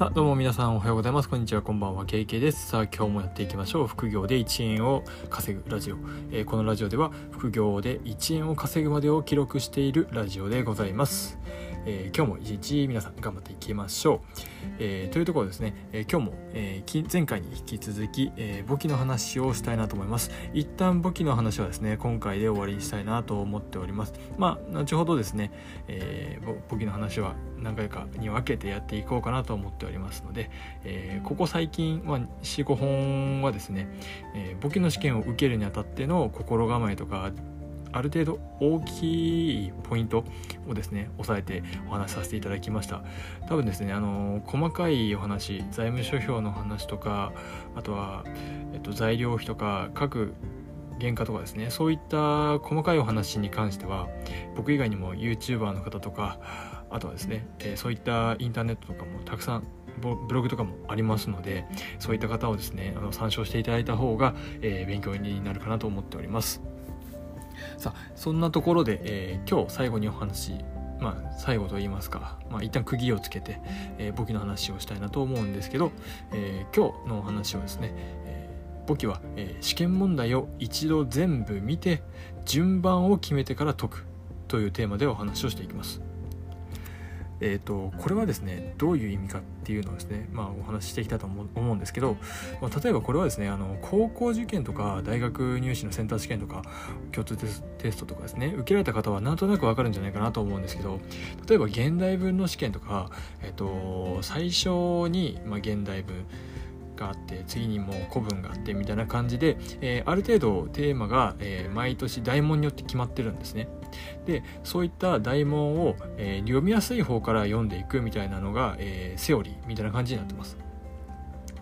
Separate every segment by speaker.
Speaker 1: あ、どうも皆さんおはようございます。こんにちは、こんばんは、KK です。さあ、今日もやっていきましょう。副業で1円を稼ぐラジオ。えーこのラジオでは、副業で1円を稼ぐまでを記録しているラジオでございます。えー今日も一日皆さん頑張っていきましょう。えーというところですね、えー今日も、えー前回に引き続き、えー簿記の話をしたいなと思います。一旦簿記の話はですね、今回で終わりにしたいなと思っております。まあ、後ほどですね、えー簿記の話は何回かに分けてやっていこうかなと思っておりますので、えーここ最近、まあ、45本はですね、えー簿記の試験を受けるにあたっての心構えとかある程度大きいポイントをですね押さえてお話しさせていただきました。多分ですねあの細かいお話財務諸表の話とかあとは、えっと、材料費とか各原価とかですねそういった細かいお話に関しては僕以外にも YouTuber の方とかあとはですね、えそういったインターネットとかもたくさんブログとかもありますのでそういった方をですねあの参照していただいた方が、え勉強になるかなと思っております。さあそんなところで、えー今日最後にお話まあ最後と言いますか、まあ、一旦釘をつけて、えー簿記の話をしたいなと思うんですけど、えー今日のお話はですね、えー簿記は、えー試験問題を一度全部見て順番を決めてから解くというテーマでお話をしていきます。えー、とこれはですねどういう意味かっていうのをですね、まあ、お話ししていきたいと思うんですけど、まあ、例えばこれはですねあの高校受験とか大学入試のセンター試験とか共通テストとかですね受けられた方はなんとなくわかるんじゃないかなと思うんですけど例えば現代文の試験とか、えー、と最初に、まあ、現代文があって次にもう古文があってみたいな感じで、えーある程度テーマが、えー毎年大問によって決まってるんですね。でそういった大問を、えー読みやすい方から読んでいくみたいなのが、えセオリーみたいな感じになってます。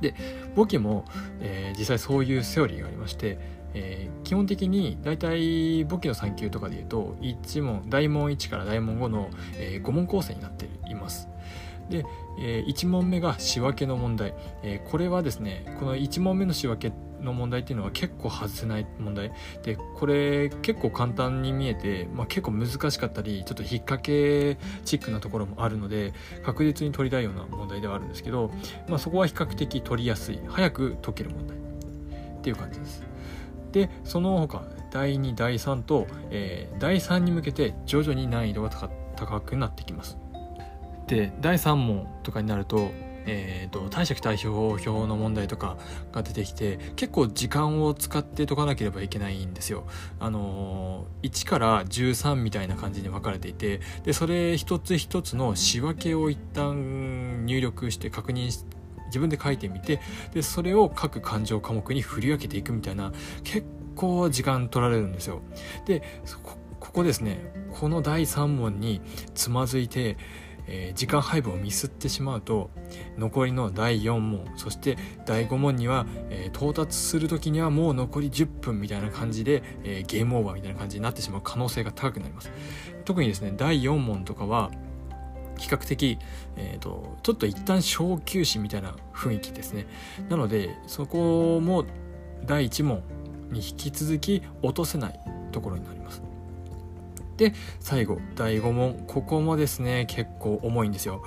Speaker 1: で簿記も、え実際そういうセオリーがありまして、え基本的に大体簿記の3級とかでいうと1問大問1から大問5の、え5問構成になっています。で、え1問目が仕分けの問題、えーこれはですねこの1問目の仕分けの問題っていうのは結構外せない問題。でこれ結構簡単に見えて、まあ、結構難しかったりちょっと引っ掛けチックなところもあるので確実に取りたいような問題ではあるんですけど、まあ、そこは比較的取りやすい。早く解ける問題。っていう感じです。でその他第2第3と、えー第3に向けて徐々に難易度が高くなってきます。で第3問とかになると,、えー、と貸借対照表の問題とかが出てきて結構時間を使って解かなければいけないんですよ。あのー1から13みたいな感じに分かれていてでそれ一つ一つの仕分けを一旦入力して確認して自分で書いてみてでそれを各勘定科目に振り分けていくみたいな結構時間取られるんですよ。でこここですねこの第3問につまずいて、えー時間配分をミスってしまうと残りの第4問そして第5問には、えー到達する時にはもう残り10分みたいな感じで、えーゲームオーバーみたいな感じになってしまう可能性が高くなります。特にですね第4問とかは比較的、えー、とちょっと一旦小休止みたいな雰囲気ですね。なのでそこも第1問に引き続き落とせないところになります。で最後第5問。ここもですね結構重いんですよ。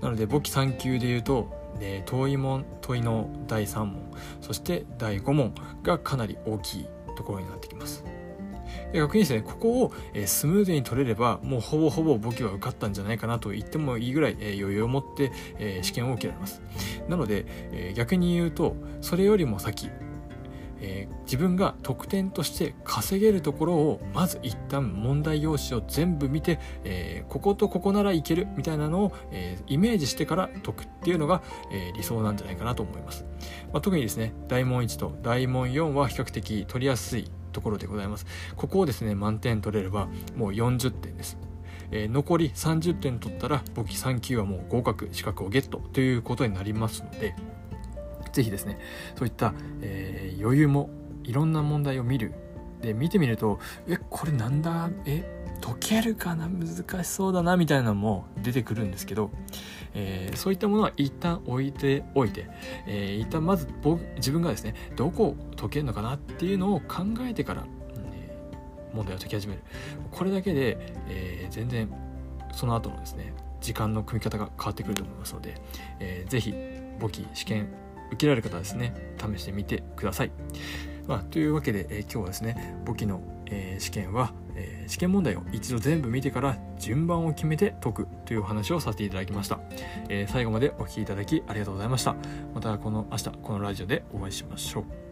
Speaker 1: なので簿記3級で言うと、えー問い問問いの第3問。そして第5問がかなり大きいところになってきます。逆にですねここを、えスムーズに取れればもうほぼほぼ簿記は受かったんじゃないかなと言ってもいいぐらい、え余裕を持って、え試験を受けられます。なので、え逆に言うとそれよりも先えー自分が得点として稼げるところをまず一旦問題用紙を全部見て、えーこことここならいけるみたいなのを、えーイメージしてから解くっていうのが、え理想なんじゃないかなと思います、まあ、特にですね大問1と大問4は比較的取りやすいところでございます。ここをですね満点取れればもう40点です。えー残り30点取ったら簿記3級はもう合格資格をゲットということになりますのでぜひですねそういった、えー余裕もいろんな問題を見る。で見てみるとえこれなんだ？え解けるかな？難しそうだなみたいなのも出てくるんですけど、えーそういったものは一旦置いておいて、えー一旦まず僕自分がですねどこを解けるのかなっていうのを考えてから、えー問題を解き始める。これだけで、えー全然その後のですね時間の組み方が変わってくると思いますので、えー、ぜひ簿記試験受けられる方はですね試してみてください。まあ、というわけで、えー、今日はですね簿記の、えー、試験は、えー、試験問題を一度全部見てから順番を決めて解くというお話をさせていただきました、え最後までお聴きいただきありがとうございました。またこの明日このラジオでお会いしましょう。